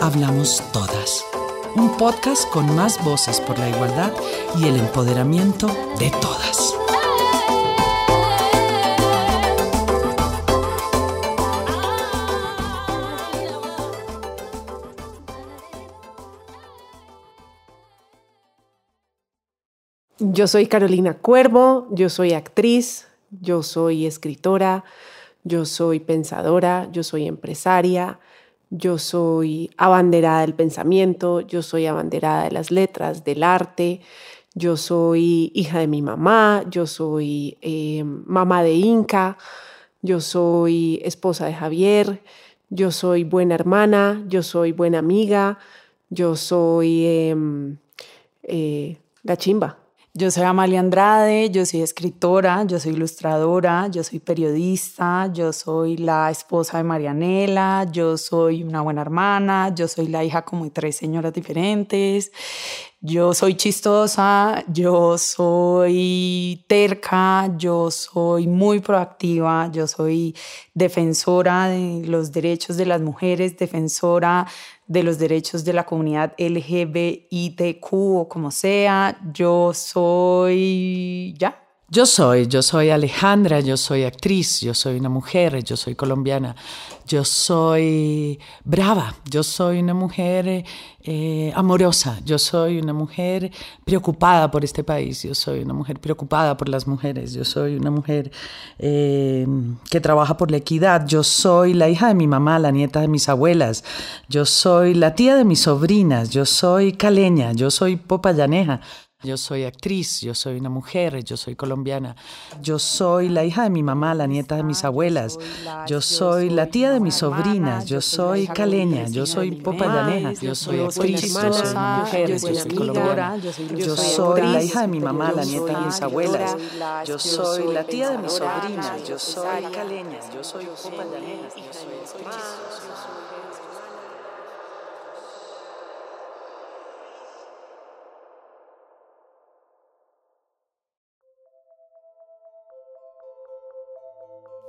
Hablamos Todas, un podcast con más voces por la igualdad y el empoderamiento de todas. Yo soy Carolina Cuervo, yo soy actriz, yo soy escritora, yo soy pensadora, yo soy empresaria, yo soy abanderada del pensamiento, yo soy abanderada de las letras, del arte, yo soy hija de mi mamá, yo soy eh, mamá de Inca, yo soy esposa de Javier, yo soy buena hermana, yo soy buena amiga, yo soy em, eh, la chimba. Yo soy Amalia Andrade, yo soy escritora, yo soy ilustradora, yo soy periodista, yo soy la esposa de Marianela, yo soy una buena hermana, yo soy la hija como de tres señoras diferentes, yo soy chistosa, yo soy terca, yo soy muy proactiva, yo soy defensora de los derechos de las mujeres, defensora de los derechos de la comunidad LGBTQ o como sea. Yo soy ya. Yo soy, yo soy Alejandra, yo soy actriz, yo soy una mujer, yo soy colombiana, yo soy brava, yo soy una mujer eh, amorosa, yo soy una mujer preocupada por este país, yo soy una mujer preocupada por las mujeres, yo soy una mujer eh, que trabaja por la equidad, yo soy la hija de mi mamá, la nieta de mis abuelas, yo soy la tía de mis sobrinas, yo soy caleña, yo soy popayaneja. Yo soy actriz, yo soy una mujer, yo soy colombiana. Yo soy la hija de mi mamá, la nieta de mis abuelas. Yo soy la tía de mis sobrinas. Yo soy caleña, yo soy popayaneja. Yo soy actriz, yo soy una mujer, yo soy colombiana. Yo soy la hija de mi mamá, la nieta de mis abuelas. Yo soy la tía de mis sobrinas. Yo soy caleña, yo soy popayaneja. Yo soy actriz.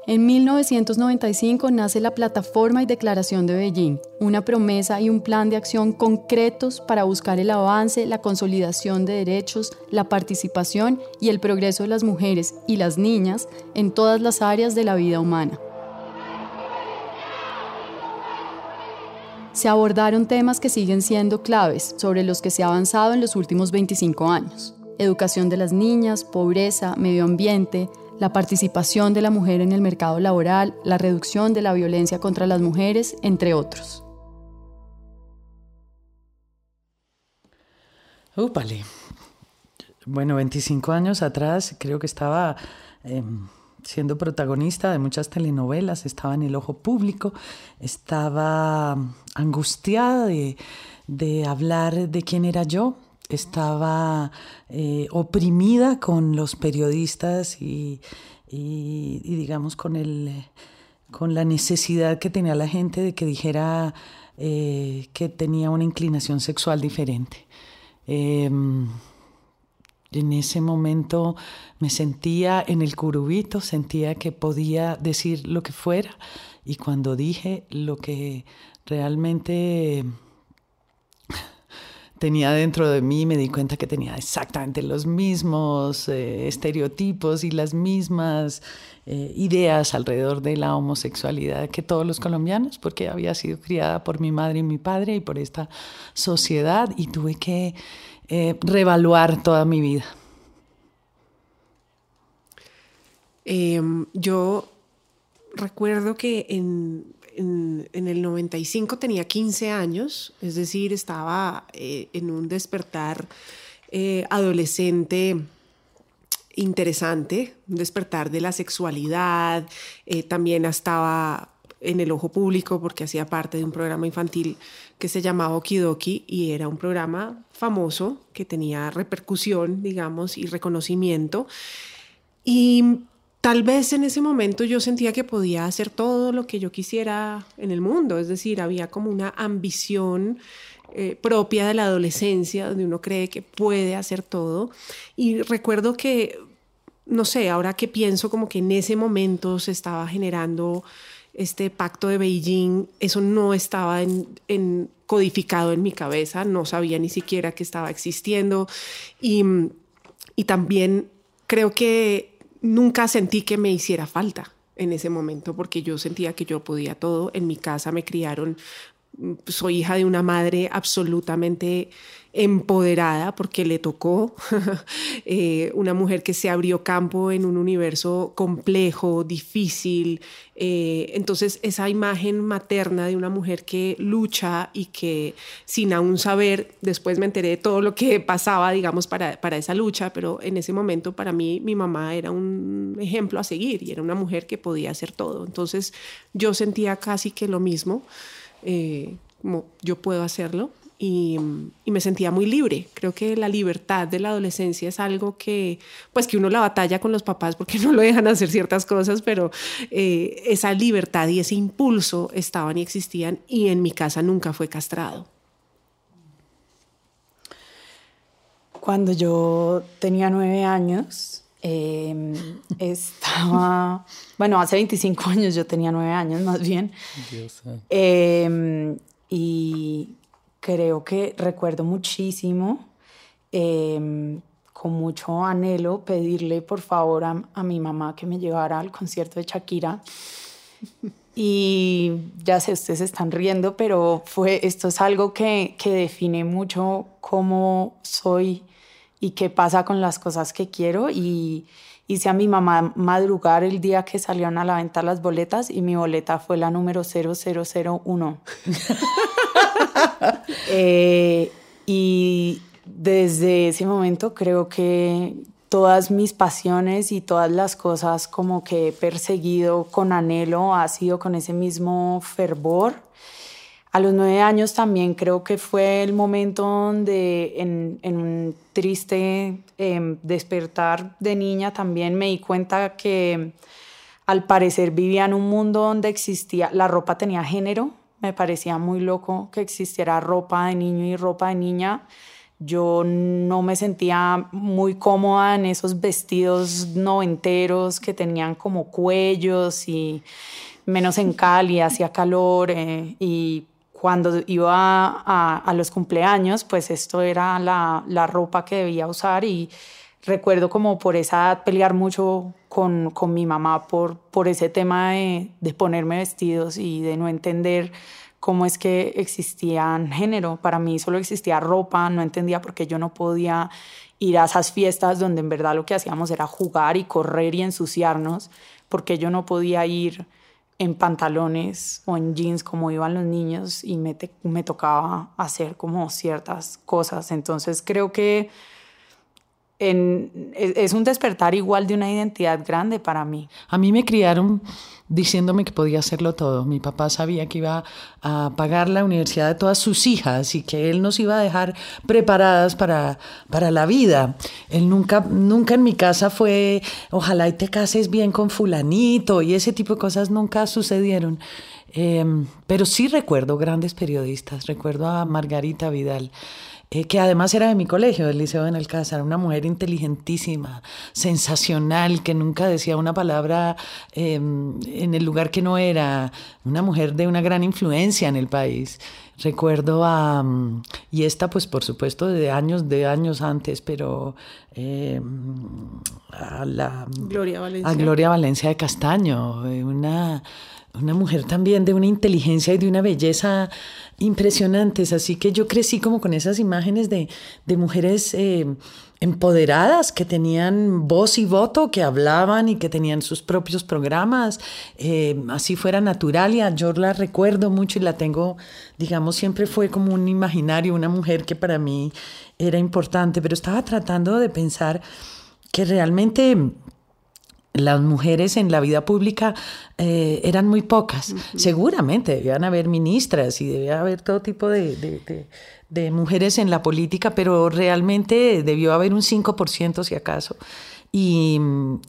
En 1995 nace la Plataforma y Declaración de Beijing, una promesa y un plan de acción concretos para buscar el avance, la consolidación de derechos, la participación y el progreso de las mujeres y las niñas en todas las áreas de la vida humana. Se abordaron temas que siguen siendo claves, sobre los que se ha avanzado en los últimos 25 años. Educación de las niñas, pobreza, medio ambiente, la participación de la mujer en el mercado laboral, la reducción de la violencia contra las mujeres, entre otros. Úpale. Bueno, 25 años atrás creo que estaba em, siendo protagonista de muchas telenovelas, estaba en el ojo público, estaba angustiada de, de hablar de quién era yo, estaba eh, oprimida con los periodistas y, digamos con, el, con la necesidad que tenía la gente de que dijera eh, que tenía una inclinación sexual diferente. Em, en ese momento me sentía en el curubito, sentía que podía decir lo que fuera y cuando dije lo que realmente tenía dentro de mí, me di cuenta que tenía exactamente los mismos eh, estereotipos y las mismas eh, ideas alrededor de la homosexualidad que todos los colombianos, porque había sido criada por mi madre y mi padre y por esta sociedad y tuve que eh, reevaluar toda mi vida. Em, yo recuerdo que en en, el 95 tenía 15 años, es decir, estaba eh, en un despertar eh, adolescente interesante, un despertar de la sexualidad, eh, también estaba en el ojo público porque hacía parte de un programa infantil que se llamaba Okidoki y era un programa famoso que tenía repercusión, digamos, y reconocimiento. Y tal vez en ese momento yo sentía que podía hacer todo lo que yo quisiera en el mundo, es decir, había como una ambición eh, propia de la adolescencia, donde uno cree que puede hacer todo. Y recuerdo que, no sé, ahora que pienso como que en ese momento se estaba generando este pacto de Beijing, eso no estaba codificado en mi cabeza, no sabía ni siquiera que estaba existiendo y también creo que nunca sentí que me hiciera falta en ese momento porque yo sentía que yo podía todo. En mi casa me criaron soy hija de una madre absolutamente empoderada porque le tocó eh, una mujer que se abrió campo en un universo complejo, difícil. Eh, entonces esa imagen materna de una mujer que lucha y que sin aún saber, después me enteré de todo lo que pasaba, digamos, para, para esa lucha, pero en ese momento para mí mi mamá era un ejemplo a seguir y era una mujer que podía hacer todo. Entonces yo sentía casi que lo mismo. Eh, como yo puedo hacerlo y, me sentía muy libre. Creo que la libertad de la adolescencia es algo que, pues que uno la batalla con los papás porque no lo dejan hacer ciertas cosas, pero eh, esa libertad y ese impulso estaban y existían y en mi casa nunca fue castrado. Cuando yo tenía nueve años, em, estaba, bueno, hace 25 años yo tenía nueve años más bien. Eh, y creo que recuerdo muchísimo, em, con mucho anhelo, pedirle por favor a, mi mamá que me llevara al concierto de Shakira. Y ya sé, ustedes están riendo, pero fue, esto es algo que, que define mucho cómo soy y qué pasa con las cosas que quiero. Y, hice a mi mamá madrugar el día que salieron a la venta las boletas y mi boleta fue la número 0001. Eh, y desde ese momento creo que todas mis pasiones y todas las cosas como que he perseguido con anhelo ha sido con ese mismo fervor. A los nueve años también creo que fue el momento donde en, un triste em, despertar de niña también me di cuenta que al parecer vivía en un mundo donde existía, la ropa tenía género, me parecía muy loco que existiera ropa de niño y ropa de niña. Yo no me sentía muy cómoda en esos vestidos noventeros que tenían como cuellos y menos en Cali, hacía calor eh, y cuando iba a, a, los cumpleaños, pues esto era la, la, ropa que debía usar y recuerdo como por esa edad pelear mucho con, con mi mamá por, por ese tema de, de, ponerme vestidos y de no entender cómo es que existían género. Para mí solo existía ropa, no entendía por qué yo no podía ir a esas fiestas donde en verdad lo que hacíamos era jugar y correr y ensuciarnos, porque yo no podía ir en pantalones o en jeans como iban los niños y me, me tocaba hacer como ciertas cosas. Entonces creo que es un despertar igual de una identidad grande para mí. A mí me criaron diciéndome que podía hacerlo todo. Mi papá sabía que iba a pagar la universidad de todas sus hijas y que él nos iba a dejar preparadas para, para la vida. Él nunca, nunca en mi casa fue, ojalá y te cases bien con fulanito y ese tipo de cosas nunca sucedieron. Em, pero sí recuerdo grandes periodistas, recuerdo a Margarita Vidal. Eh, que además era de mi colegio, del Liceo en Alcázar, una mujer inteligentísima, sensacional, que nunca decía una palabra em, en el lugar que no era, una mujer de una gran influencia en el país. Recuerdo a, mm, y esta pues por supuesto de años, de años antes, pero em, a la Gloria Valencia. A Gloria Valencia de Castaño, eh, una una mujer también de una inteligencia y de una belleza impresionantes. Así que yo crecí como con esas imágenes de, mujeres eh, empoderadas que tenían voz y voto, que hablaban y que tenían sus propios programas. Eh, así fuera Naturalia, yo la recuerdo mucho y la tengo, digamos, siempre fue como un imaginario, una mujer que para mí era importante, pero estaba tratando de pensar que realmente las mujeres en la vida pública eh, eran muy pocas. Seguramente debían haber ministras y debía haber todo tipo de, de, mujeres en la política, pero realmente debió haber un 5% si acaso. Y,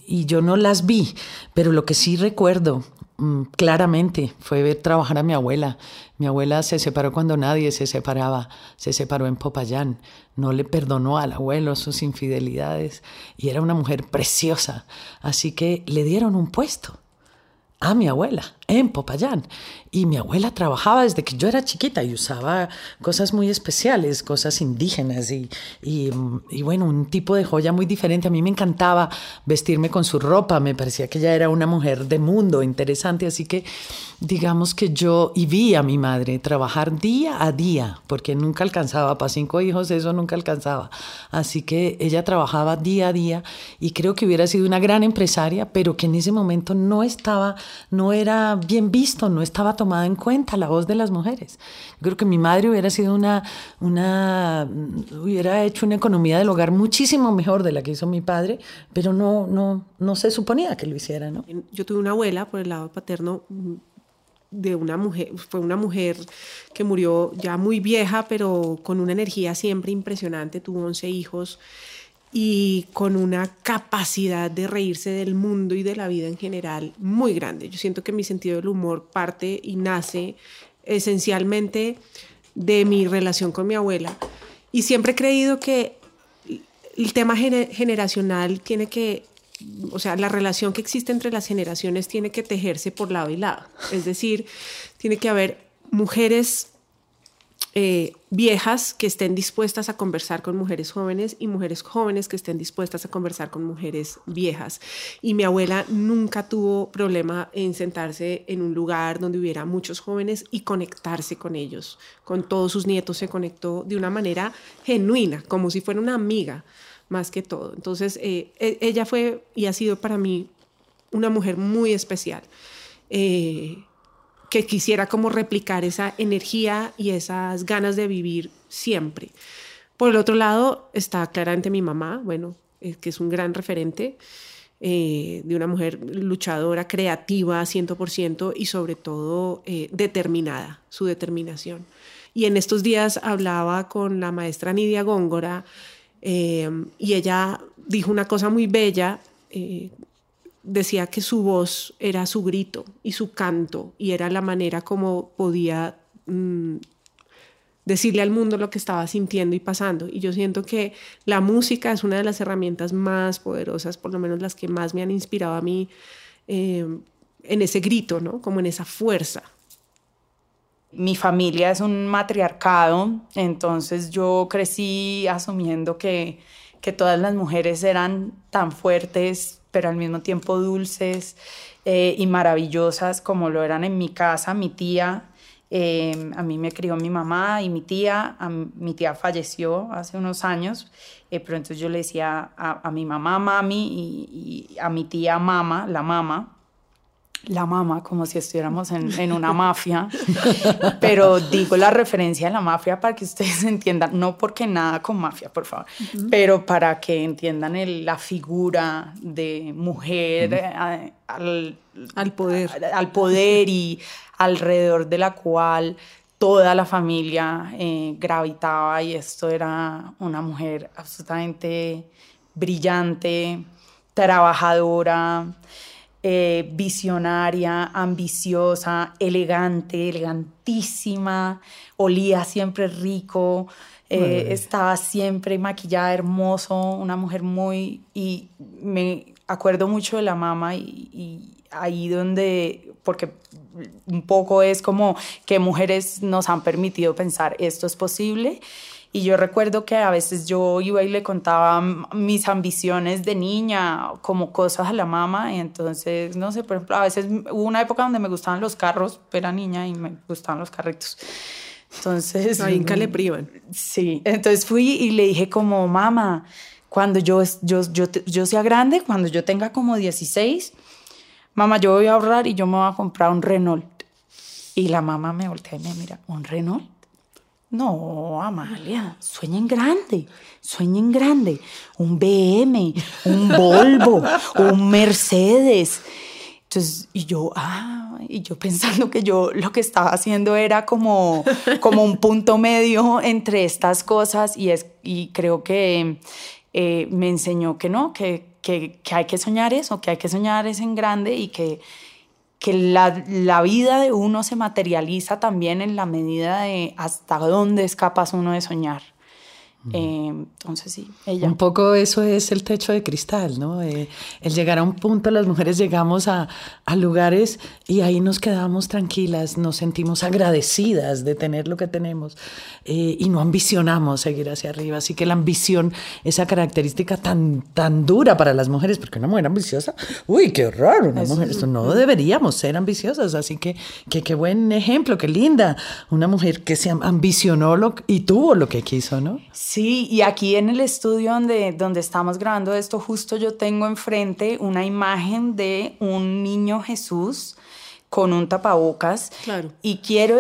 y, yo no las vi, pero lo que sí recuerdo Mm, claramente fue ver trabajar a mi abuela. Mi abuela se separó cuando nadie se separaba, se separó en Popayán, no le perdonó al abuelo sus infidelidades y era una mujer preciosa, así que le dieron un puesto a mi abuela en Popayán. Y mi abuela trabajaba desde que yo era chiquita y usaba cosas muy especiales, cosas indígenas y, y, y, bueno, un tipo de joya muy diferente. A mí me encantaba vestirme con su ropa, me parecía que ella era una mujer de mundo, interesante, así que digamos que yo y vi a mi madre trabajar día a día, porque nunca alcanzaba, para cinco hijos eso nunca alcanzaba. Así que ella trabajaba día a día y creo que hubiera sido una gran empresaria, pero que en ese momento no estaba, no era bien visto, no estaba tomada en cuenta la voz de las mujeres. Creo que mi madre hubiera sido una, una, hubiera hecho una economía del hogar muchísimo mejor de la que hizo mi padre, pero no, no, no se suponía que lo hiciera, ¿no? Yo tuve una abuela por el lado paterno de una mujer, fue una mujer que murió ya muy vieja, pero con una energía siempre impresionante, tuvo 11 hijos y con una capacidad de reírse del mundo y de la vida en general muy grande. Yo siento que mi sentido del humor parte y nace esencialmente de mi relación con mi abuela. Y siempre he creído que el tema generacional tiene que, o sea, la relación que existe entre las generaciones tiene que tejerse por lado y lado. Es decir, tiene que haber mujeres eh, viejas que estén dispuestas a conversar con mujeres jóvenes y mujeres jóvenes que estén dispuestas a conversar con mujeres viejas. Y mi abuela nunca tuvo problema en sentarse en un lugar donde hubiera muchos jóvenes y conectarse con ellos. Con todos sus nietos se conectó de una manera genuina, como si fuera una amiga más que todo. Entonces, eh, e-, ella fue y ha sido para mí una mujer muy especial. Eh, que quisiera como replicar esa energía y esas ganas de vivir siempre. Por el otro lado está claramente mi mamá, bueno, eh, que es un gran referente eh, de una mujer luchadora, creativa 100% y sobre todo eh, determinada, su determinación. Y en estos días hablaba con la maestra Nidia Góngora y ella dijo una cosa muy bella decía que su voz era su grito y su canto y era la manera como podía mm, decirle al mundo lo que estaba sintiendo y pasando. Y yo siento que la música es una de las herramientas más poderosas, por lo menos las que más me han inspirado a mí eh, en ese grito, ¿no? Como en esa fuerza. Mi familia es un matriarcado, entonces yo crecí asumiendo que, que todas las mujeres eran tan fuertes pero al mismo tiempo dulces eh, y maravillosas como lo eran en mi casa, mi tía. Eh, a mí me crió mi mamá y mi tía, mi tía falleció hace unos años, eh, pero entonces yo le decía a, mi mamá mami y, y, a mi tía mama, la mama, la mama, como si estuviéramos en, una mafia, pero digo la referencia a la mafia para que ustedes entiendan, no porque nada con mafia, por favor, pero para que entiendan la figura de mujer eh, al, poder. al poder y alrededor de la cual toda la familia eh, gravitaba y esto era una mujer absolutamente brillante, trabajadora, eh, visionaria, ambiciosa, elegante, elegantísima, olía siempre rico, eh, estaba siempre maquillada, hermoso, una mujer muy... Y me acuerdo mucho de la mamá y, y ahí donde, porque un poco es como que mujeres nos han permitido pensar esto es posible y yo recuerdo que a veces yo iba y le contaba mis ambiciones de niña, como cosas a la mamá. Y entonces, no sé, por ejemplo, a veces hubo una época donde me gustaban los carros, era niña y me gustaban los carritos. Entonces... Ahí le privan. Sí, entonces fui y le dije como, mamá, cuando yo, yo, yo, yo sea grande, cuando yo tenga como 16, mamá, yo voy a ahorrar y yo me voy a comprar un Renault. Y la mamá me voltea y me mira, ¿un Renault? No, Amalia, sueñen grande, sueñen grande. Un BM, un Volvo, un Mercedes. Entonces, y yo, ah, y yo pensando que yo lo que estaba haciendo era como, como un punto medio entre estas cosas y, es, y creo que eh, me enseñó que no, que, que, que hay que soñar eso, que hay que soñar es en grande y que que la, la, vida de uno se materializa también en la medida de hasta dónde es capaz uno de soñar. Eh, entonces sí, ella. Un poco eso es el techo de cristal, ¿no? Eh, el llegar a un punto, las mujeres llegamos a, a, lugares y ahí nos quedamos tranquilas, nos sentimos agradecidas de tener lo que tenemos eh, y no ambicionamos seguir hacia arriba. Así que la ambición, esa característica tan, tan dura para las mujeres, porque una mujer ambiciosa, uy, qué raro, una mujer, esto no deberíamos ser ambiciosas. Así que, que qué buen ejemplo, qué linda, una mujer que se ambicionó lo, y tuvo lo que quiso, ¿no? Sí, y aquí en el estudio donde, donde estamos grabando esto, justo yo tengo enfrente una imagen de un niño Jesús con un tapabocas. Claro. Y quiero,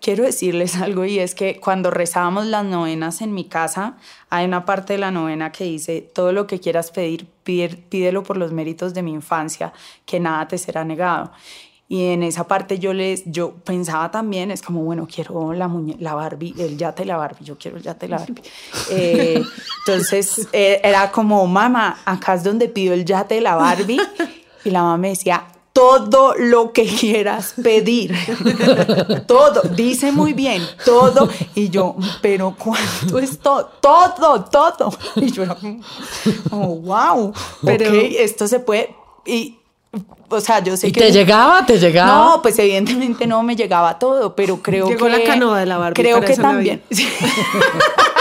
quiero decirles algo y es que cuando rezábamos las novenas en mi casa, hay una parte de la novena que dice, todo lo que quieras pedir, pídelo por los méritos de mi infancia, que nada te será negado. Y en esa parte yo les, yo pensaba también, es como, bueno, quiero la, la Barbie, el yate la Barbie, yo quiero el yate de la Barbie. Eh, entonces eh, era como, mamá, acá es donde pido el yate de la Barbie. Y la mamá me decía, todo lo que quieras pedir. todo, dice muy bien, todo. Y yo, pero ¿cuánto es todo? Todo, todo. Y yo como, wow, pero esto se puede... Y o sea, yo sé ¿Y que... te llegaba? ¿Te llegaba? No, pues evidentemente no me llegaba todo, pero creo Llegó que... la canoa de la Barbie Creo para que también.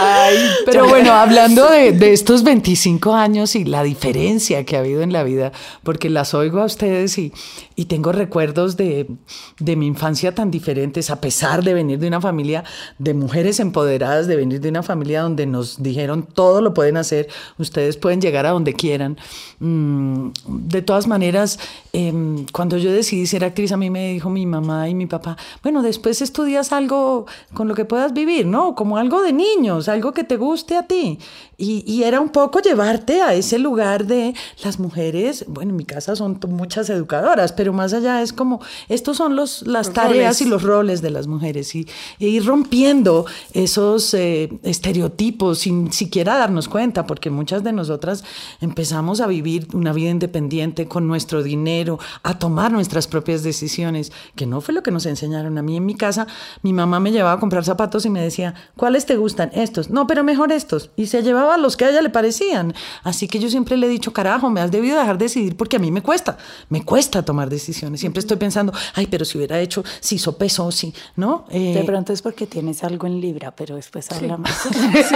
Ay, pero bueno, hablando de, de, estos 25 años y la diferencia que ha habido en la vida, porque las oigo a ustedes y, y tengo recuerdos de, de, mi infancia tan diferentes, a pesar de venir de una familia de mujeres empoderadas, de venir de una familia donde nos dijeron todo lo pueden hacer, ustedes pueden llegar a donde quieran. Mm, de todas maneras, eh, cuando yo decidí ser actriz, a mí me dijo mi mamá y mi papá, bueno, después estudias algo con lo que puedas vivir, ¿no? Como algo de niños algo que te guste a ti. Y, y, era un poco llevarte a ese lugar de las mujeres, bueno, en mi casa son muchas educadoras, pero más allá es como, estos son los, las tareas y los roles de las mujeres y, ir rompiendo esos eh, estereotipos sin siquiera darnos cuenta, porque muchas de nosotras empezamos a vivir una vida independiente con nuestro dinero, a tomar nuestras propias decisiones, que no fue lo que nos enseñaron a mí en mi casa. Mi mamá me llevaba a comprar zapatos y me decía, ¿cuáles te gustan? Estos. No, pero mejor estos. Y se llevaba los que a ella le parecían. Así que yo siempre le he dicho, carajo, me has debido dejar decidir porque a mí me cuesta, me cuesta tomar decisiones. Siempre estoy pensando, ay, pero si hubiera hecho, si hizo peso, si, ¿no? Eh, de pronto es porque tienes algo en Libra, pero después hablamos. Sí.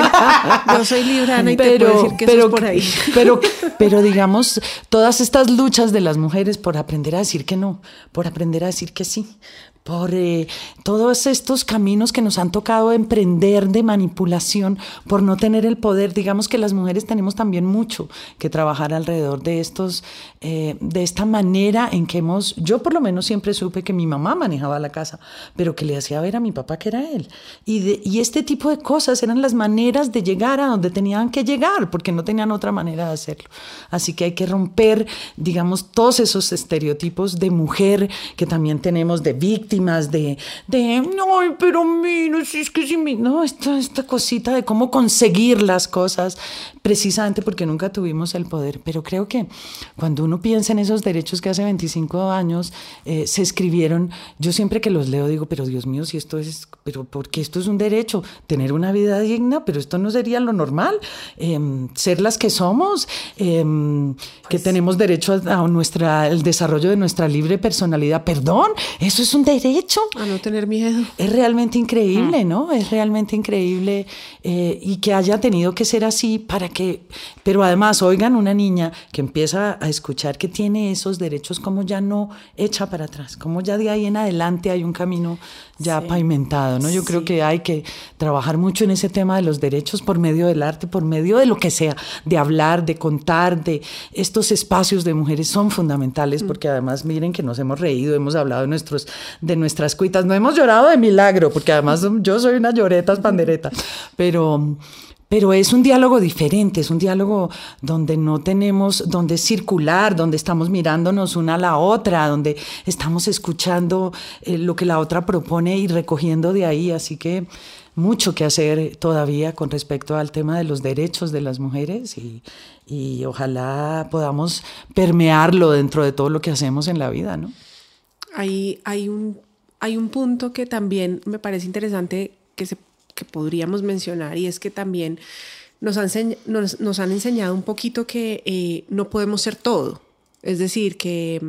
Yo soy librana y pero, te puedo decir que pero, eso es por ahí. Pero, pero digamos, todas estas luchas de las mujeres por aprender a decir que no, por aprender a decir que sí, por eh, todos estos caminos que nos han tocado emprender de manipulación, por no tener el poder. Digamos que las mujeres tenemos también mucho que trabajar alrededor de estos, eh, de esta manera en que hemos, yo por lo menos siempre supe que mi mamá manejaba la casa, pero que le hacía ver a mi papá que era él. Y, de, y este tipo de cosas eran las maneras de llegar a donde tenían que llegar, porque no tenían otra manera de hacerlo. Así que hay que romper, digamos, todos esos estereotipos de mujer que también tenemos, de víctima de, de no, pero mira, si es que si me... No, esta, esta cosita de cómo conseguir las cosas, precisamente porque nunca tuvimos el poder. Pero creo que cuando uno piensa en esos derechos que hace 25 años eh, se escribieron, yo siempre que los leo digo, pero Dios mío, si esto es, pero porque esto es un derecho, tener una vida digna, pero esto no sería lo normal, eh, ser las que somos, eh, que Pues tenemos derecho a, a nuestra, el desarrollo de nuestra libre personalidad. Perdón, eso es un derecho. A no tener miedo. Es realmente increíble, ¿no? Es realmente increíble eh, y que haya tenido que ser así para que, pero además, oigan, una niña que empieza a escuchar que tiene esos derechos, como ya no echa para atrás, como ya de ahí en adelante hay un camino ya Sí. pavimentado, ¿no? Yo creo que hay que trabajar mucho en ese tema de los derechos por medio del arte, por medio de lo que sea, de hablar, de contar, de estos espacios de mujeres son fundamentales porque además miren que nos hemos reído, hemos hablado de nuestros nuestras cuitas, no hemos llorado de milagro, porque además yo soy una lloreta pandereta, pero pero es un diálogo diferente, es un diálogo donde no tenemos, donde circular, donde estamos mirándonos una a la otra, donde estamos escuchando eh, lo que la otra propone y recogiendo de ahí. Así que mucho que hacer todavía con respecto al tema de los derechos de las mujeres y, y ojalá podamos permearlo dentro de todo lo que hacemos en la vida, ¿no? Hay, hay, un, hay un punto que también me parece interesante que se que podríamos mencionar y es que también nos han, nos, han enseñado un poquito que eh, no podemos ser todo. Es decir, que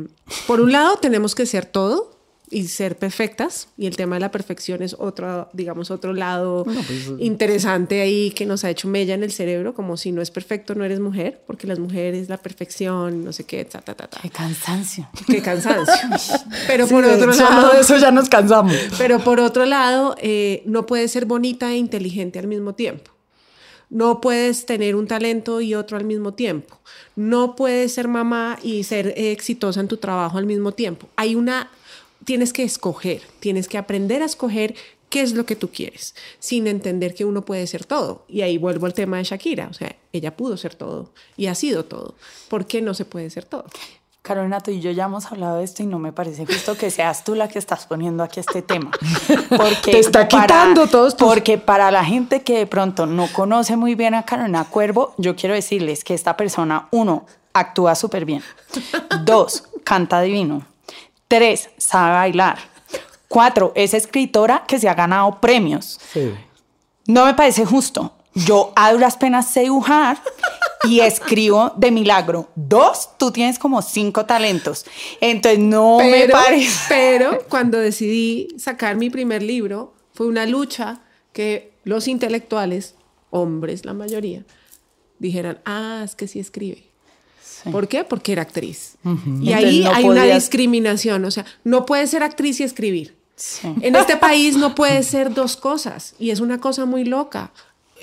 por un lado tenemos que ser todo, y ser perfectas. Y el tema de la perfección es otro, digamos, otro lado pues, interesante ahí que nos ha hecho mella en el cerebro, como si no es perfecto, no eres mujer, porque las mujeres, la perfección, no sé qué, ta, ta, ta, ta. Qué cansancio. Qué cansancio. Pero por otro lado... de eso ya nos cansamos. Pero por otro lado, eh, no puedes ser bonita e inteligente al mismo tiempo. No puedes tener un talento y otro al mismo tiempo. No puedes ser mamá y ser exitosa en tu trabajo al mismo tiempo. Hay una tienes que escoger, tienes que aprender a escoger qué es lo que tú quieres, sin entender que uno puede ser todo. Y ahí vuelvo al tema de Shakira, o sea, ella pudo ser todo y ha sido todo. ¿Por qué no se puede ser todo? Carolina, tú y yo ya hemos hablado de esto y no me parece justo que seas tú la que estás poniendo aquí este tema. Porque Te está quitando todos Porque para la gente que de pronto no conoce muy bien a Carolina Cuervo, yo quiero decirles que esta persona, uno, actúa súper bien. Dos, canta divino. Tres, sabe bailar. Cuatro, es escritora que se ha ganado premios. No me parece justo. Yo a duras penas sé dibujar y escribo de milagro. Dos, tú tienes como cinco talentos. Entonces no me parece. Pero cuando decidí sacar mi primer libro, fue una lucha que los intelectuales, hombres la mayoría, dijeran, ah, es que sí escribe. ¿Por qué? Porque era actriz. Y ahí hay una discriminación, o sea, no puede ser actriz y escribir. En este país no puede ser dos cosas y es una cosa muy loca.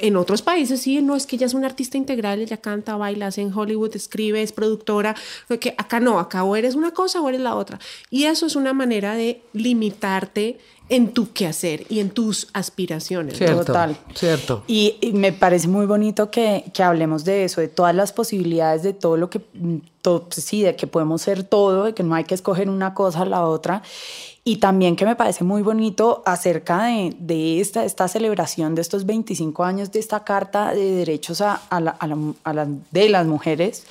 En otros países sí, no es que ella es una artista integral, ella canta, baila, hace en Hollywood, escribe, es productora, que acá no, acá o eres una cosa o eres la otra. Y eso es una manera de limitarte en tu quehacer y en tus aspiraciones. Total. Cierto. Y, me parece muy bonito que, que, hablemos de eso, de todas las posibilidades, de todo lo que, mm, todo, pues sí, de que podemos ser todo, de que no hay que escoger una cosa a la otra. Y también que me parece muy bonito acerca de, de esta, esta celebración de estos 25 años de esta Carta de Derechos a, a, la, a, la, de las Mujeres,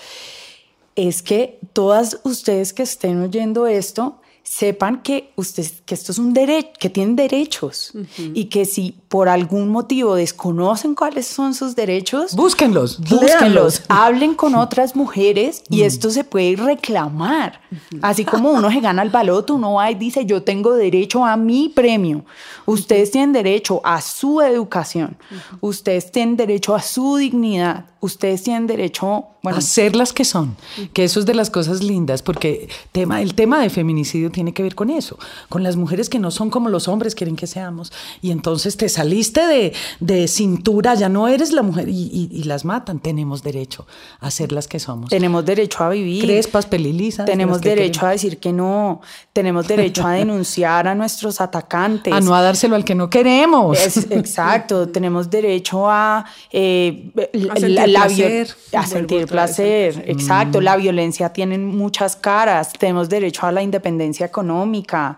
es que todas ustedes que estén oyendo esto, sepan que, ustedes, que esto es un derecho, que tienen derechos. Y que si por algún motivo desconocen cuáles son sus derechos, búsquenlos, búsquenlos, hablen con otras mujeres y mm. esto se puede reclamar. Así como uno se gana el baloto, uno va y dice, yo tengo derecho a mi premio. Ustedes tienen derecho a su educación, ustedes tienen derecho a su dignidad, ustedes tienen derecho bueno, a ser las que son, que eso es de las cosas lindas, porque tema, el tema de feminicidio tiene que ver con eso, con las mujeres que no son como los hombres quieren que seamos, y entonces te saliste de, de cintura, ya no eres la mujer, y, y, las matan, tenemos derecho a ser las que somos. Tenemos derecho a vivir. Crespas, pelilisas. Tenemos derecho a decir que no, tenemos derecho a denunciar a nuestros atacantes. A no a dárselo al que no queremos. exacto, tenemos derecho a... Eh, a sentir la, placer. A sentir placer, exacto. La violencia tiene muchas caras. Tenemos derecho a la independencia económica.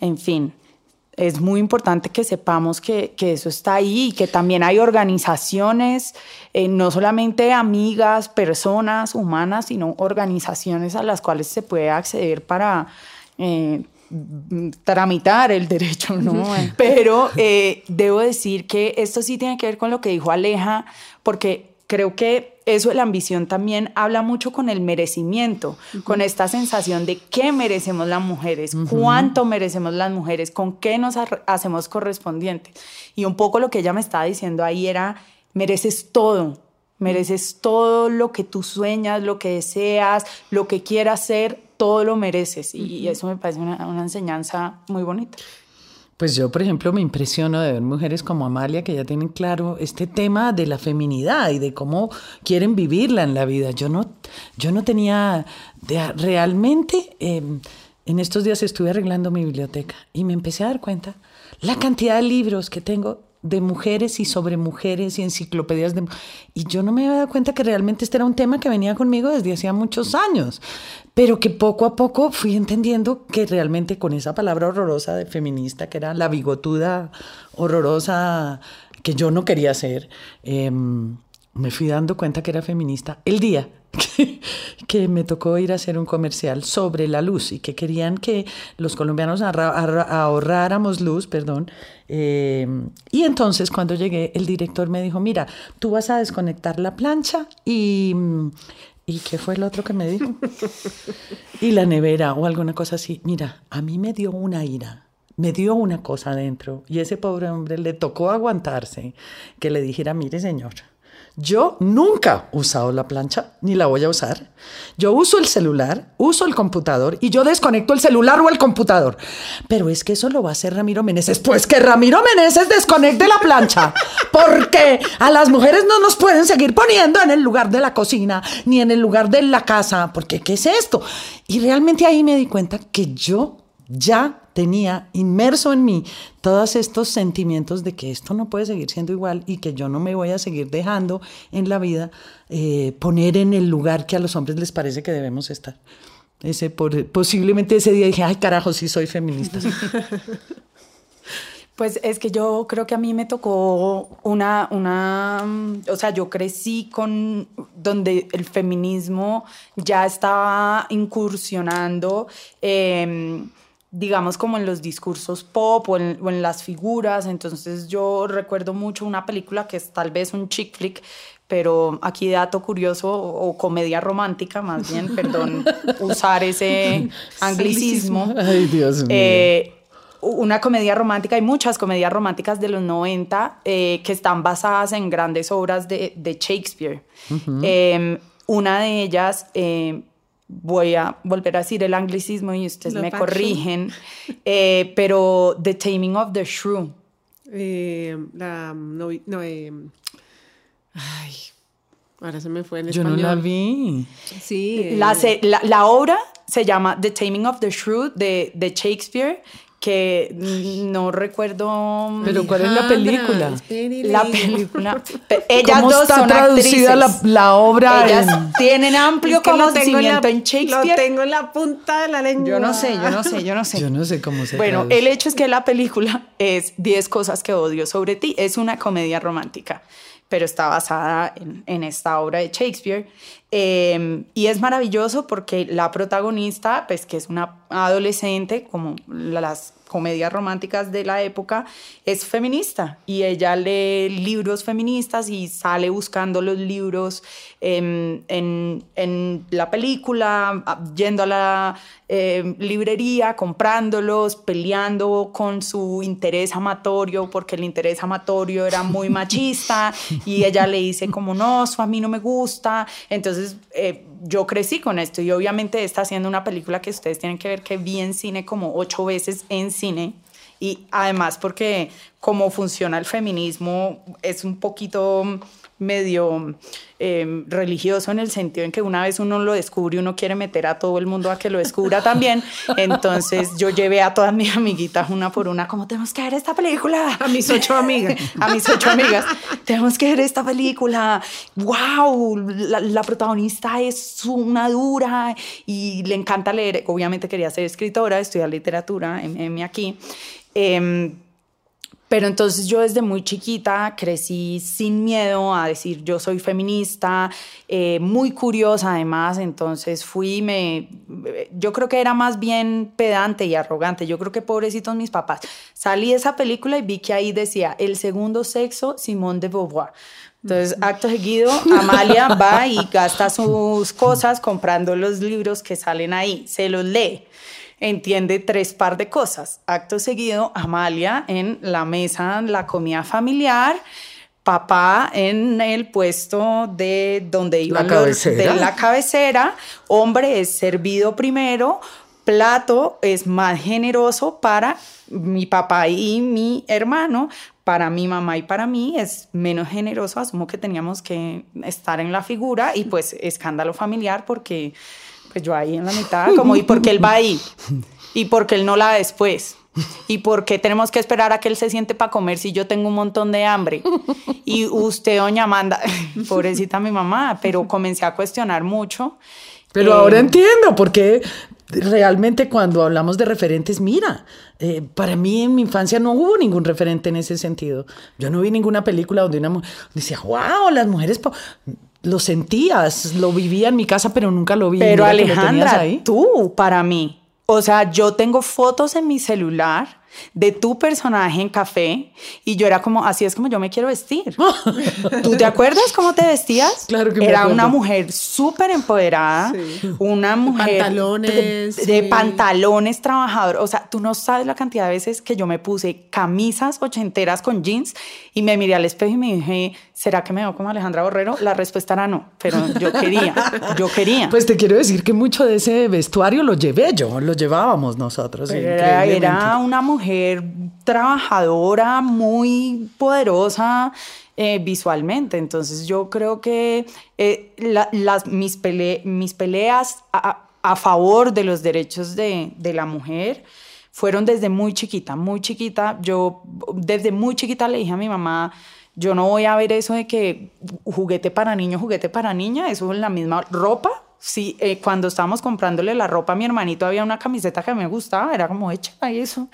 En fin, es muy importante que sepamos que, que eso está ahí y que también hay organizaciones, eh, no solamente amigas, personas humanas, sino organizaciones a las cuales se puede acceder para... Eh, tramitar el derecho, ¿no? Pero eh, debo decir que esto sí tiene que ver con lo que dijo Aleja, porque creo que eso la ambición también habla mucho con el merecimiento, con esta sensación de qué merecemos las mujeres, cuánto merecemos las mujeres, con qué nos hacemos correspondientes. Y un poco lo que ella me estaba diciendo ahí era, mereces todo, mereces todo lo que tú sueñas, lo que deseas, lo que quieras ser, todo lo mereces. Y, eso me parece una, una enseñanza muy bonita. Pues yo, por ejemplo, me impresiono de ver mujeres como Amalia que ya tienen claro este tema de la feminidad y de cómo quieren vivirla en la vida. Yo no, yo no tenía realmente. Em, en estos días estuve arreglando mi biblioteca y me empecé a dar cuenta la cantidad de libros que tengo de mujeres y sobre mujeres y enciclopedias de... Y yo no me había dado cuenta que realmente este era un tema que venía conmigo desde hacía muchos años, pero que poco a poco fui entendiendo que realmente con esa palabra horrorosa de feminista, que era la bigotuda horrorosa que yo no quería ser, em, me fui dando cuenta que era feminista el día que, me tocó ir a hacer un comercial sobre la luz y que querían que los colombianos ahorráramos luz, perdón. Eh, y entonces cuando llegué, el director me dijo, mira, tú vas a desconectar la plancha y... ¿Y qué fue el otro que me dijo? y la nevera o alguna cosa así. Mira, a mí me dio una ira me dio una cosa adentro y ese pobre hombre le tocó aguantarse que le dijera, mire señor, yo nunca he usado la plancha, ni la voy a usar. Yo uso el celular, uso el computador y yo desconecto el celular o el computador. Pero es que eso lo va a hacer Ramiro Meneses. Pues que Ramiro Meneses desconecte la plancha. Porque a las mujeres no nos pueden seguir poniendo en el lugar de la cocina ni en el lugar de la casa. Porque ¿qué es esto? Y realmente ahí me di cuenta que yo ya tenía inmerso en mí todos estos sentimientos de que esto no puede seguir siendo igual y que yo no me voy a seguir dejando en la vida eh, poner en el lugar que a los hombres les parece que debemos estar. Ese, posiblemente ese día dije, ay carajo, sí soy feminista. Pues es que yo creo que a mí me tocó una, una, o sea, yo crecí con donde el feminismo ya estaba incursionando. Eh, digamos como en los discursos pop o en, las figuras. Entonces yo recuerdo mucho una película que es tal vez un chick flick, pero aquí dato curioso o, comedia romántica más bien, perdón, usar ese anglicismo. Ay, Dios mío. Eh, una comedia romántica, hay muchas comedias románticas de los 90 eh, que están basadas en grandes obras de, Shakespeare. Em, una de ellas, eh, voy a volver a decir el anglicismo y ustedes me corrigen, eh, pero The Taming of the Shrew. Eh, la, no, eh, ay, ahora se me fue en Yo no la vi. Sí. La, la, obra se llama The Taming of the Shrew de, de Shakespeare que no recuerdo. Pero ¿cuál es la película? La película. Ellas ¿Cómo dos está son traducida la, la, obra? Ellas tienen amplio conocimiento en Shakespeare. Lo tengo en la punta de la lengua. Yo no sé, yo no sé, yo no sé. Yo no sé cómo se Bueno, el hecho es que la película es 10 cosas que odio sobre ti. Es una comedia romántica pero está basada en, esta obra de Shakespeare. Em, y es maravilloso porque la protagonista, pues que es una adolescente, como las comedias románticas de la época, es feminista y ella lee libros feministas y sale buscando los libros en, en, la película, yendo a la em, librería, comprándolos, peleando con su interés amatorio, porque el interés amatorio era muy machista y ella le dice como no, eso a mí no me gusta. Entonces eh, yo crecí con esto y obviamente está haciendo una película que ustedes tienen que ver que vi en cine como ocho veces en cine y además porque cómo funciona el feminismo es un poquito medio em, religioso en el sentido en que una vez uno lo descubre, uno quiere meter a todo el mundo a que lo descubra también. Entonces yo llevé a todas mis amiguitas una por una, como tenemos que ver esta película. A mis ocho amigas. a mis ocho amigas. tenemos que ver esta película. ¡Wow! La, protagonista es una dura y le encanta leer. Obviamente quería ser escritora, estudiar literatura, en, aquí. Eh, pero entonces yo desde muy chiquita crecí sin miedo a decir yo soy feminista, eh, muy curiosa además, entonces fui, me, yo creo que era más bien pedante y arrogante, yo creo que pobrecitos mis papás. Salí de esa película y vi que ahí decía el segundo sexo, Simone de Beauvoir. Entonces, acto seguido, Amalia va y gasta sus cosas comprando los libros que salen ahí, se los lee entiende tres par de cosas. Acto seguido, Amalia en la mesa, la comida familiar, papá en el puesto de donde iba la de la cabecera, hombre es servido primero, plato es más generoso para mi papá y mi hermano, para mi mamá y para mí es menos generoso, asumo que teníamos que estar en la figura y pues escándalo familiar porque pues yo ahí en la mitad, como, ¿y por qué él va ahí? ¿Y por qué él no la después? ¿Y por qué tenemos que esperar a que él se siente para comer si yo tengo un montón de hambre? Y usted, doña Amanda, pobrecita mi mamá, pero comencé a cuestionar mucho. Pero ahora eh, entiendo, porque realmente cuando hablamos de referentes, mira, eh, para mí en mi infancia no hubo ningún referente en ese sentido. Yo no vi ninguna película donde una mujer decía, wow, las mujeres lo sentías, lo vivía en mi casa, pero nunca lo vi. Pero Alejandra, tú, para mí, o sea, yo tengo fotos en mi celular de tu personaje en café y yo era como, así es como yo me quiero vestir. ¿Tú te acuerdas cómo te vestías? Claro que me Era una mujer súper empoderada, una mujer pantalones, de, pantalones trabajador. O sea, tú no sabes la cantidad de veces que yo me puse camisas ochenteras con jeans y me miré al espejo y me dije, ¿será que me veo como Alejandra Borrero? La respuesta era no, pero yo quería, yo quería. Pues te quiero decir que mucho de ese vestuario lo llevé yo, lo llevábamos nosotros. Era, era una mujer trabajadora, muy poderosa eh, visualmente. Entonces yo creo que eh, las, mis, mis peleas a, favor de los derechos de, de la mujer fueron desde muy chiquita, muy chiquita. Yo desde muy chiquita le dije a mi mamá, yo no voy a ver eso de que juguete para niño, juguete para niña, eso es la misma ropa. Sí, eh, cuando estábamos comprándole la ropa a mi hermanito había una camiseta que me gustaba, era como hecha y eso.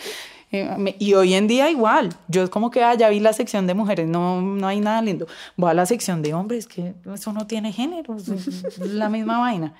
Eh, y hoy en día igual, yo es como que ah, ya vi la sección de mujeres, no, no hay nada lindo. Voy a la sección de hombres, que eso no tiene género, es la misma vaina.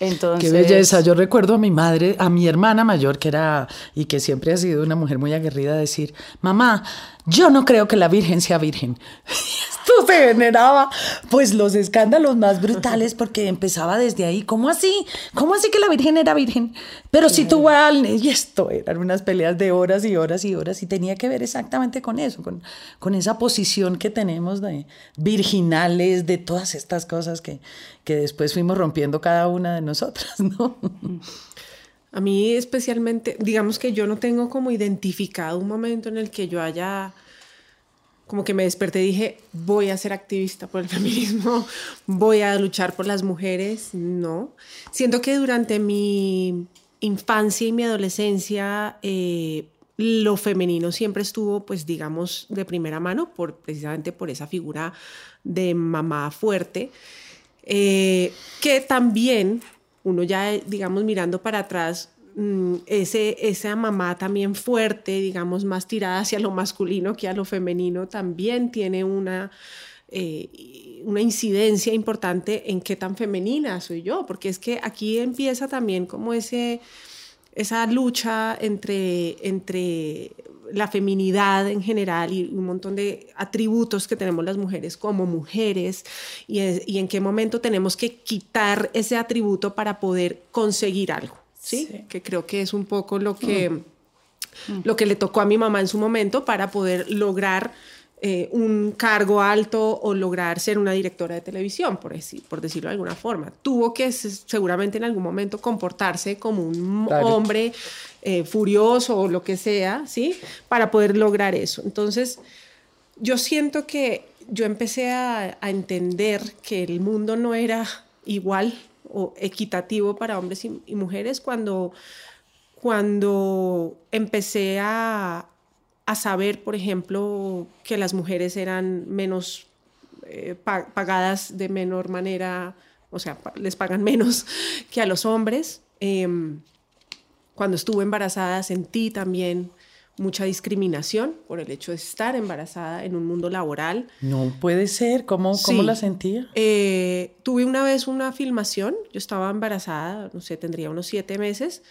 Entonces, Qué belleza. Yo recuerdo a mi madre, a mi hermana mayor, que era y que siempre ha sido una mujer muy aguerrida, decir: Mamá, yo no creo que la Virgen sea virgen. Esto se generaba, pues, los escándalos más brutales porque empezaba desde ahí. ¿Cómo así? ¿Cómo así que la Virgen era virgen? Pero si tú al y esto eran unas peleas de horas y horas y horas y tenía que ver exactamente con eso, con, con esa posición que tenemos de virginales, de todas estas cosas que, que después fuimos rompiendo cada una de nosotras, ¿no? A mí especialmente, digamos que yo no tengo como identificado un momento en el que yo haya, como que me desperté y dije, voy a ser activista por el feminismo, voy a luchar por las mujeres, no. Siento que durante mi infancia y mi adolescencia, eh, lo femenino siempre estuvo, pues digamos, de primera mano, por, precisamente por esa figura de mamá fuerte, eh, que también uno ya, digamos, mirando para atrás, mm, ese, esa mamá también fuerte, digamos, más tirada hacia lo masculino que a lo femenino, también tiene una, eh, una incidencia importante en qué tan femenina soy yo, porque es que aquí empieza también como ese, esa lucha entre, entre la feminidad en general y un montón de atributos que tenemos las mujeres como mujeres y, en qué momento tenemos que quitar ese atributo para poder conseguir algo, ¿sí? Que creo que es un poco lo que, mm. lo que le tocó a mi mamá en su momento para poder lograr eh, un cargo alto o lograr ser una directora de televisión, por, por decirlo de alguna forma. Tuvo que seguramente en algún momento comportarse como un hombre eh, furioso o lo que sea, ¿sí? Para poder lograr eso. Entonces, yo siento que yo empecé a, entender que el mundo no era igual o equitativo para hombres y, y mujeres cuando, cuando empecé a, a saber, por ejemplo, que las mujeres eran menos eh, pagadas de menor manera, o sea, les pagan menos que a los hombres. Em, cuando estuve embarazada sentí también mucha discriminación por el hecho de estar embarazada en un mundo laboral. No puede ser, ¿cómo, cómo la sentía? Eh, tuve una vez una filmación, yo estaba embarazada, no sé, tendría unos siete meses,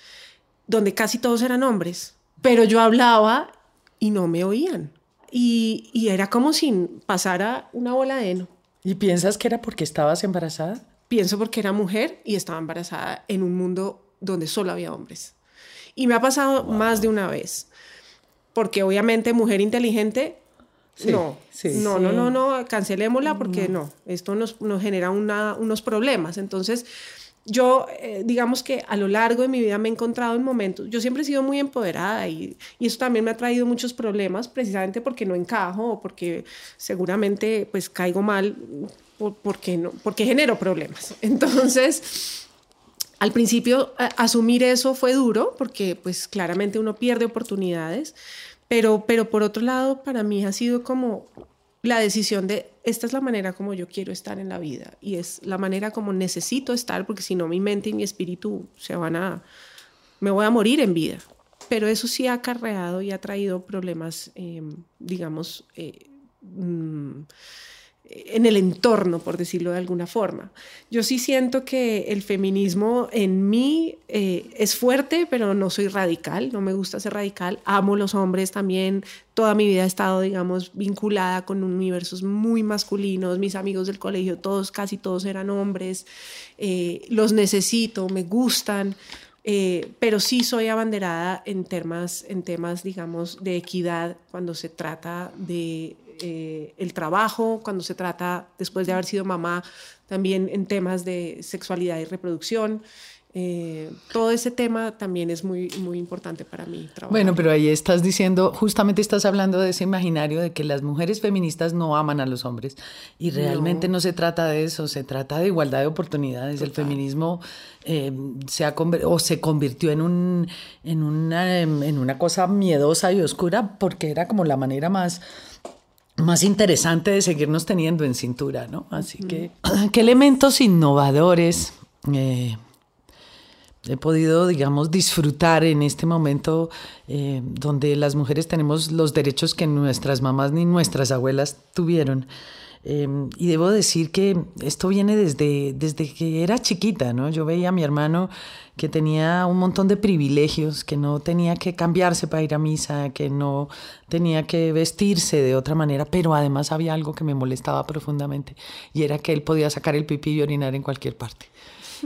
donde casi todos eran hombres, pero yo hablaba y no me oían. Y, y era como si pasara una bola de heno. ¿Y piensas que era porque estabas embarazada? Pienso porque era mujer y estaba embarazada en un mundo donde solo había hombres. Y me ha pasado más de una vez. Porque obviamente mujer inteligente, no, no, no, no, no, cancelémosla porque no, esto nos, nos genera una, unos problemas. Entonces, yo, eh, digamos que a lo largo de mi vida me he encontrado en momentos, yo siempre he sido muy empoderada y, y, eso también me ha traído muchos problemas, precisamente porque no encajo o porque seguramente pues caigo mal, porque, no, porque genero problemas. Entonces, al principio asumir eso fue duro porque pues claramente uno pierde oportunidades, pero, pero por otro lado para mí ha sido como la decisión de esta es la manera como yo quiero estar en la vida y es la manera como necesito estar porque si no mi mente y mi espíritu se van a, me voy a morir en vida. Pero eso sí ha acarreado y ha traído problemas, em, digamos, eh, mm, en el entorno, por decirlo de alguna forma. Yo sí siento que el feminismo en mí eh, es fuerte, pero no soy radical, no me gusta ser radical. Amo los hombres también. Toda mi vida he estado, digamos, vinculada con universos muy masculinos. Mis amigos del colegio, todos, casi todos eran hombres. Eh, los necesito, me gustan. Eh, pero sí soy abanderada en temas, en temas, digamos, de equidad cuando se trata de eh, el trabajo, cuando se trata, después de haber sido mamá, también en temas de sexualidad y reproducción. Eh, todo ese tema también es muy, muy importante para mí. Bueno, pero ahí estás diciendo, justamente estás hablando de ese imaginario de que las mujeres feministas no aman a los hombres y realmente no, se trata de eso, se trata de igualdad de oportunidades. El feminismo eh, se, ha o se convirtió en, un, en, una, en una cosa miedosa y oscura porque era como la manera más más interesante de seguirnos teniendo en cintura, ¿no? Así que, ¿qué elementos innovadores eh, he podido, digamos, disfrutar en este momento eh, donde las mujeres tenemos los derechos que nuestras mamás ni nuestras abuelas tuvieron? Em, y debo decir que esto viene desde, desde que era chiquita, ¿no? Yo veía a mi hermano que tenía un montón de privilegios, que no tenía que cambiarse para ir a misa, que no tenía que vestirse de otra manera, pero además había algo que me molestaba profundamente y era que él podía sacar el pipí y orinar en cualquier parte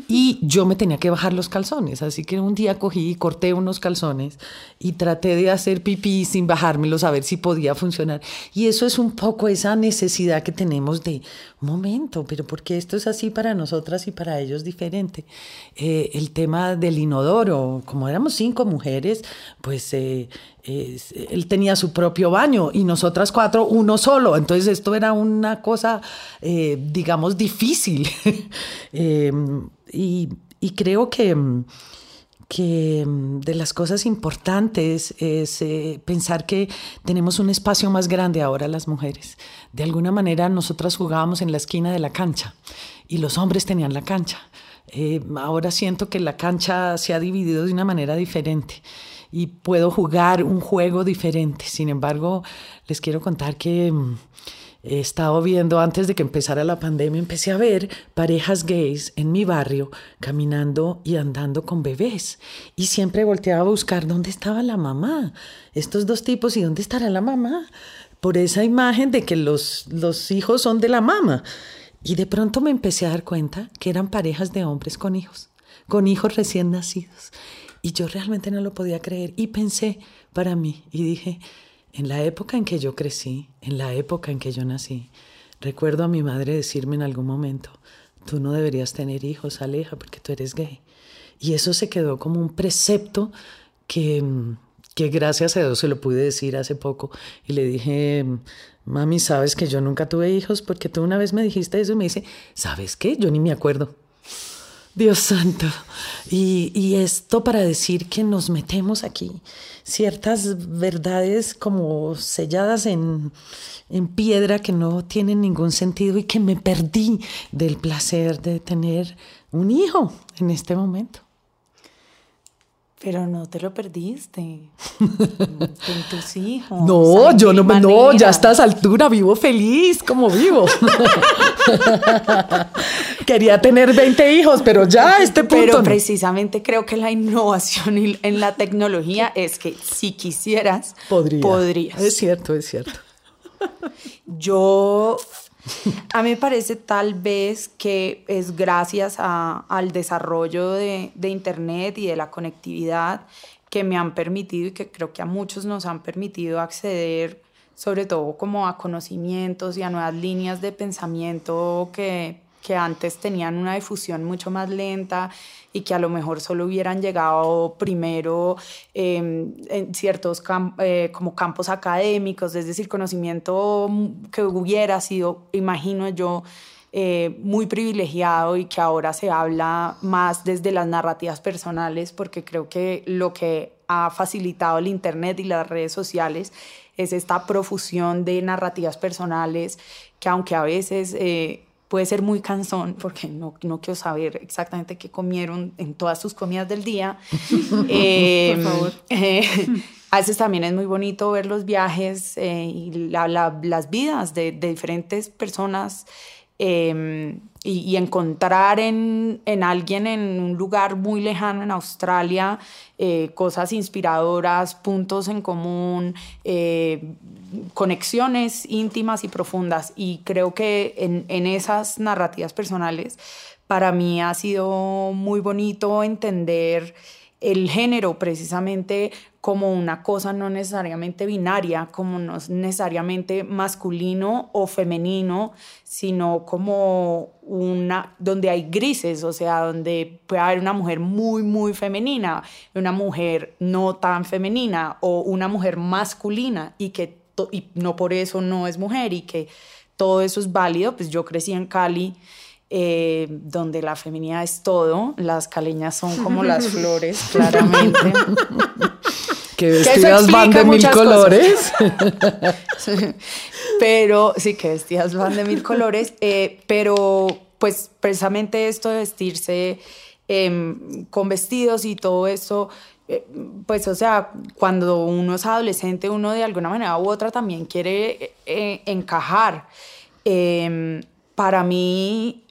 y yo me tenía que bajar los calzones. Así que un día cogí y corté unos calzones y traté de hacer pipí sin bajármelos a ver si podía funcionar. Y eso es un poco esa necesidad que tenemos de, momento, pero porque esto es así para nosotras y para ellos diferente? Eh, el tema del inodoro, como éramos cinco mujeres, pues eh, él tenía su propio baño y nosotras cuatro uno solo. Entonces esto era una cosa, eh, digamos, difícil. y, creo que que de las cosas importantes es pensar que tenemos un espacio más grande ahora las mujeres. De alguna manera nosotras jugábamos en la esquina de la cancha y los hombres tenían la cancha. ahora siento que la cancha se ha dividido de una manera diferente y puedo jugar un juego diferente. Sin embargo, les quiero contar que mm, he estado viendo antes de que empezara la pandemia, empecé a ver parejas gays en mi barrio caminando y andando con bebés. Y siempre volteaba a buscar dónde estaba la mamá. Estos dos tipos y dónde estará la mamá. Por esa imagen de que los, los hijos son de la mamá. Y de pronto me empecé a dar cuenta que eran parejas de hombres con hijos, con hijos recién nacidos. Y yo realmente no lo podía creer y pensé para mí y dije, en la época en que yo crecí, en la época en que yo nací, recuerdo a mi madre decirme en algún momento, tú no deberías tener hijos, Aleja, porque tú eres gay. Y eso se quedó como un precepto que, que gracias a Dios se lo pude decir hace poco. Y le dije, mami, sabes que yo nunca tuve hijos porque tú una vez me dijiste eso y me dice, ¿sabes qué? Yo ni me acuerdo. Dios santo. Y, esto para decir que nos metemos aquí ciertas verdades como selladas en, en piedra que no tienen ningún sentido y que me perdí del placer de tener un hijo en este momento. Pero no te lo perdiste. Con tus hijos. No, yo no, no, ya a estas alturas vivo feliz como vivo. Quería tener 20 hijos, pero ya a este punto. Pero precisamente creo que la innovación en la tecnología es que si quisieras, Podría. podrías. Es cierto, es cierto. Yo a mí me parece tal vez que es gracias al desarrollo de, Internet y de la conectividad que me han permitido y que creo que a muchos nos han permitido acceder sobre todo como a conocimientos y a nuevas líneas de pensamiento que, que antes tenían una difusión mucho más lenta y que a lo mejor solo hubieran llegado primero em, en ciertos eh, como campos académicos, es decir, conocimiento que hubiera sido, imagino yo, eh, muy privilegiado y que ahora se habla más desde las narrativas personales, porque creo que lo que ha facilitado el Internet y las redes sociales es esta profusión de narrativas personales que aunque a veces... Eh, puede ser muy cansón porque no, no quiero saber exactamente qué comieron en todas sus comidas del día. eh, Por favor. Eh, a veces también es muy bonito ver los viajes eh, y las vidas de, de diferentes personas y, encontrar en, en, alguien en un lugar muy lejano en Australia eh, cosas inspiradoras, puntos en común, eh, conexiones íntimas y profundas. Y creo que en, en esas narrativas personales, para mí ha sido muy bonito entender el género precisamente como una cosa no necesariamente binaria, como no necesariamente masculino o femenino, sino como una donde hay grises, o sea, donde puede haber una mujer muy muy femenina, una mujer no tan femenina o una mujer masculina y que y no por eso no es mujer y que todo eso es válido, pues yo crecí en Cali eh, donde la feminidad es todo, las caleñas son como las flores, claramente. que vestidas van de mil colores. pero sí, que vestidas van de mil colores, eh, pero pues precisamente esto de vestirse em, con vestidos y todo eso, eh, pues o sea, cuando uno es adolescente, uno de alguna manera u otra también quiere encajar. Em, para mí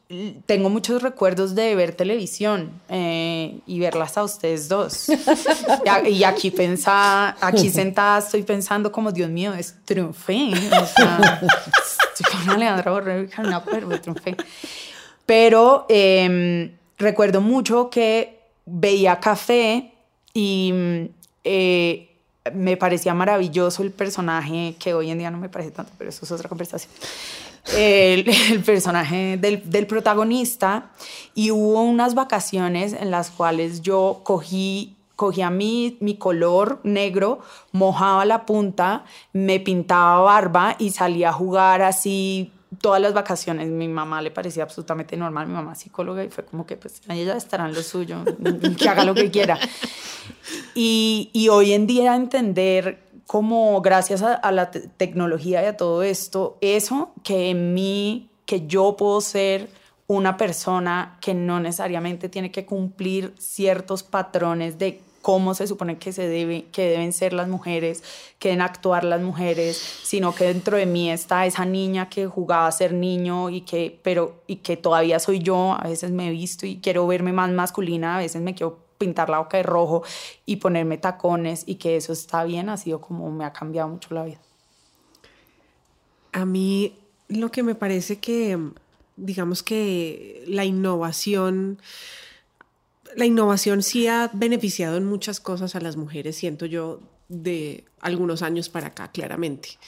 tengo muchos recuerdos de ver televisión eh, y verlas a ustedes dos. y, aquí pensaba, aquí sentada estoy pensando como, Dios mío, es triunfé. O sea, estoy con Alejandra Borrero y no, pero triunfé. Pero em, recuerdo mucho que veía café y eh, me parecía maravilloso el personaje, que hoy en día no me parece tanto, pero eso es otra conversación el, personaje del, protagonista y hubo unas vacaciones en las cuales yo cogí cogía mi, mi color negro, mojaba la punta, me pintaba barba y salía a jugar así todas las vacaciones. Mi mamá le parecía absolutamente normal, mi mamá psicóloga y fue como que pues ella estará en lo suyo, que haga lo que quiera. Y, y hoy en día entender como gracias a, la tecnología y a todo esto, eso que en mí, que yo puedo ser una persona que no necesariamente tiene que cumplir ciertos patrones de cómo se supone que se debe que deben ser las mujeres, que deben actuar las mujeres, sino que dentro de mí está esa niña que jugaba a ser niño y que pero y que todavía soy yo, a veces me he visto y quiero verme más masculina, a veces me quiero pintar la boca de rojo y ponerme tacones y que eso está bien, ha sido como me ha cambiado mucho la vida. A mí lo que me parece que, digamos que la innovación, la innovación sí ha beneficiado en muchas cosas a las mujeres, siento yo, de algunos años para acá, claramente.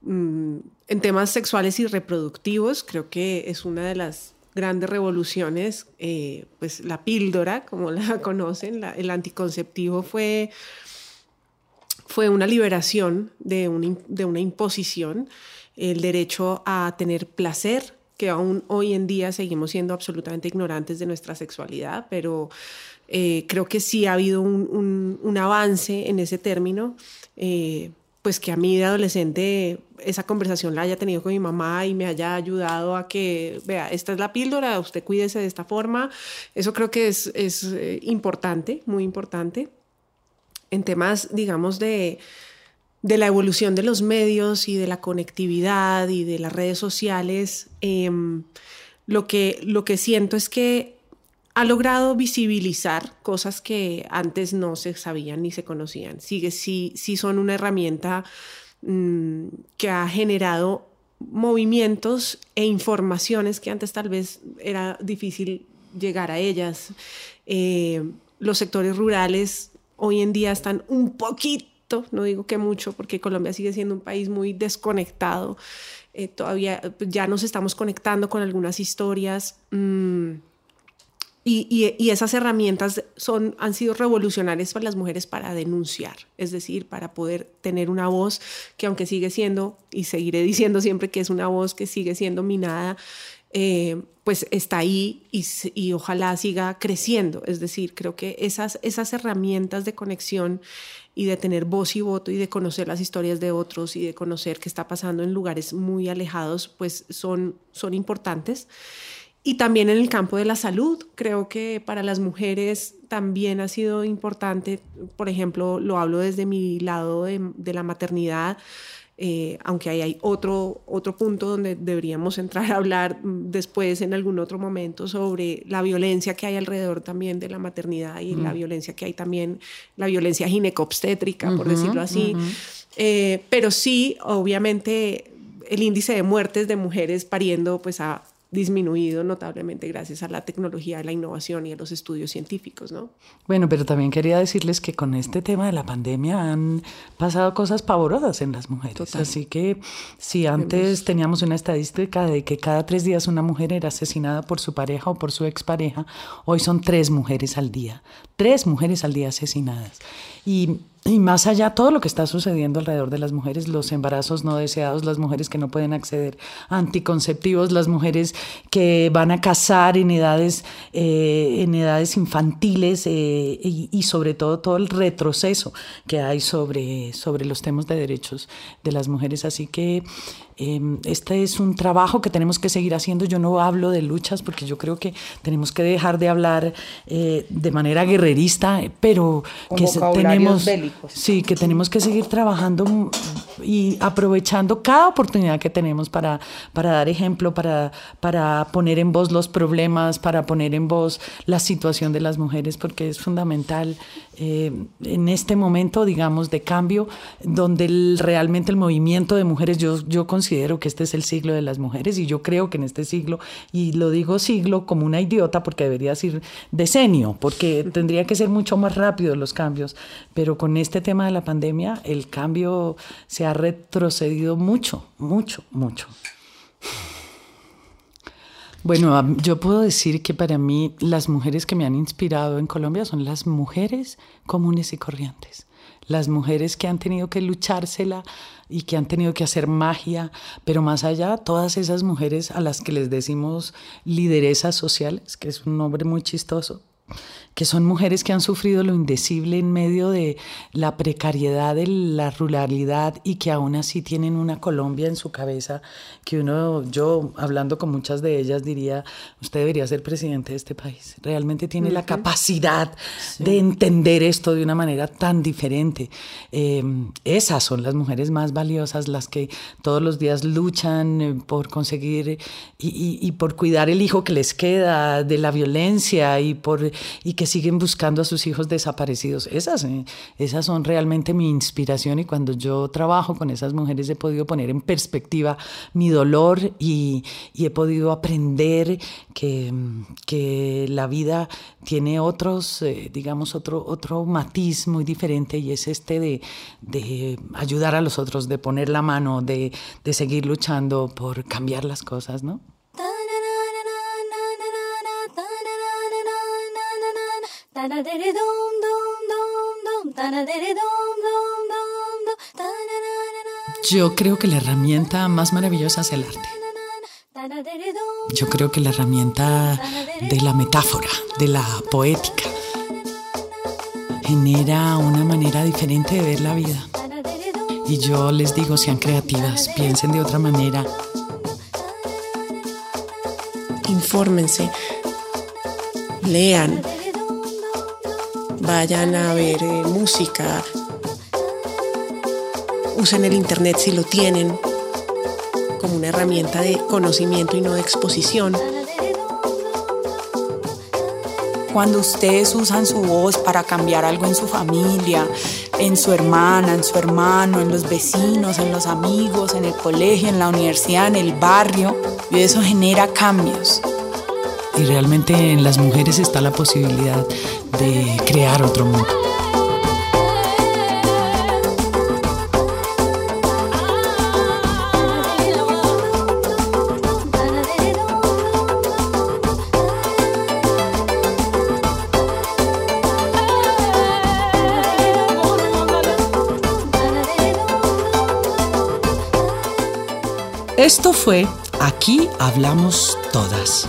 Mm, en temas sexuales y reproductivos, creo que es una de las grandes revoluciones, eh, pues la píldora, como la conocen, el anticonceptivo fue, fue una liberación de una, de una imposición, el derecho a tener placer, que aún hoy en día seguimos siendo absolutamente ignorantes de nuestra sexualidad, pero eh, creo que sí ha habido un, un, avance en ese término. Eh, pues que a mí de adolescente esa conversación la haya tenido con mi mamá y me haya ayudado a que, vea, esta es la píldora, usted cuídese de esta forma. Eso creo que es, es eh, importante, muy importante. En temas, digamos, de, de la evolución de los medios y de la conectividad y de las redes sociales, em, lo, que, lo que siento es que ha logrado visibilizar cosas que antes no se sabían ni se conocían. Sigue, sí, sí son una herramienta mm, que ha generado movimientos e informaciones que antes tal vez era difícil llegar a ellas. Eh, los sectores rurales hoy en día están un poquito, no digo que mucho, porque Colombia sigue siendo un país muy desconectado. Eh, todavía ya nos estamos conectando con algunas historias. Mm, y, esas herramientas son, han sido revolucionarias para las mujeres para denunciar, es decir, para poder tener una voz que aunque sigue siendo, y seguiré diciendo siempre que es una voz que sigue siendo minada, eh, pues está ahí y, y, ojalá siga creciendo. Es decir, creo que esas, esas herramientas de conexión y de tener voz y voto y de conocer las historias de otros y de conocer qué está pasando en lugares muy alejados, pues son, son importantes. Y también en el campo de la salud, creo que para las mujeres también ha sido importante, por ejemplo, lo hablo desde mi lado de, de la maternidad, eh, aunque ahí hay otro, otro punto donde deberíamos entrar a hablar después en algún otro momento sobre la violencia que hay alrededor también de la maternidad y la violencia que hay también, la violencia ginecobstétrica, por decirlo así. Eh, pero sí, obviamente, el índice de muertes de mujeres pariendo pues ha disminuido notablemente gracias a la tecnología, a la innovación y a los estudios científicos, ¿no? Bueno, pero también quería decirles que con este tema de la pandemia han pasado cosas pavorosas en las mujeres. Así que si antes teníamos una estadística de que cada tres días una mujer era asesinada por su pareja o por su expareja, hoy son tres mujeres al día. Tres mujeres al día asesinadas. Y y más allá, todo lo que está sucediendo alrededor de las mujeres, los embarazos no deseados, las mujeres que no pueden acceder a anticonceptivos, las mujeres que van a casar en edades, eh, en edades infantiles eh, y, sobre todo todo el retroceso que hay sobre, sobre los temas de derechos de las mujeres. Así que este es un trabajo que tenemos que seguir haciendo. Yo no hablo de luchas porque yo creo que tenemos que dejar de hablar eh, de manera guerrerista, pero que tenemos, sí, que tenemos que seguir trabajando y aprovechando cada oportunidad que tenemos para, para dar ejemplo, para, para poner en voz los problemas, para poner en voz la situación de las mujeres, porque es fundamental eh, en este momento, digamos, de cambio, donde realmente el movimiento de mujeres, yo, yo considero que este es el siglo de las mujeres y yo creo que en este siglo, y lo digo siglo como una idiota porque debería decir decenio, porque tendría que ser mucho más rápido los cambios, pero con este tema de la pandemia el cambio se ha retrocedido mucho, mucho, mucho. Bueno, yo puedo decir que para mí las mujeres que me han inspirado en Colombia son las mujeres comunes y corrientes. Las mujeres que han tenido que luchársela y que han tenido que hacer magia, pero más allá, todas esas mujeres a las que les decimos lideresas sociales, que es un nombre muy chistoso, que son mujeres que han sufrido lo indecible en medio de la precariedad de la ruralidad y que aún así tienen una Colombia en su cabeza que uno, yo hablando con muchas de ellas diría, usted debería ser presidente de este país. Realmente tiene la capacidad de entender esto de una manera tan diferente. Eh, esas son las mujeres más valiosas, las que todos los días luchan eh, por conseguir y, y por cuidar el hijo que les queda de la violencia y por y que siguen buscando a sus hijos desaparecidos. Esas, eh, esas son realmente mi inspiración y cuando yo trabajo con esas mujeres he podido poner en perspectiva mi dolor y, he podido aprender que, que, la vida tiene otros, eh, digamos, otro, otro matiz muy diferente y es este de, de, ayudar a los otros, de poner la mano, de, de seguir luchando por cambiar las cosas, ¿no? Yo creo que la herramienta más maravillosa es el arte. Yo creo que la herramienta de la metáfora, de la poética, genera una manera diferente de ver la vida. Y yo les digo, sean creativas, piensen de otra manera. Infórmense, lean, vayan a ver eh, música, usen el Internet si lo tienen como una herramienta de conocimiento y no de exposición. Cuando ustedes usan su voz para cambiar algo en su familia, en su hermana, en su hermano, en los vecinos, en los amigos, en el colegio, en la universidad, en el barrio, y eso genera cambios. Y realmente en las mujeres está la posibilidad de crear otro mundo. Esto fue Aquí hablamos todas.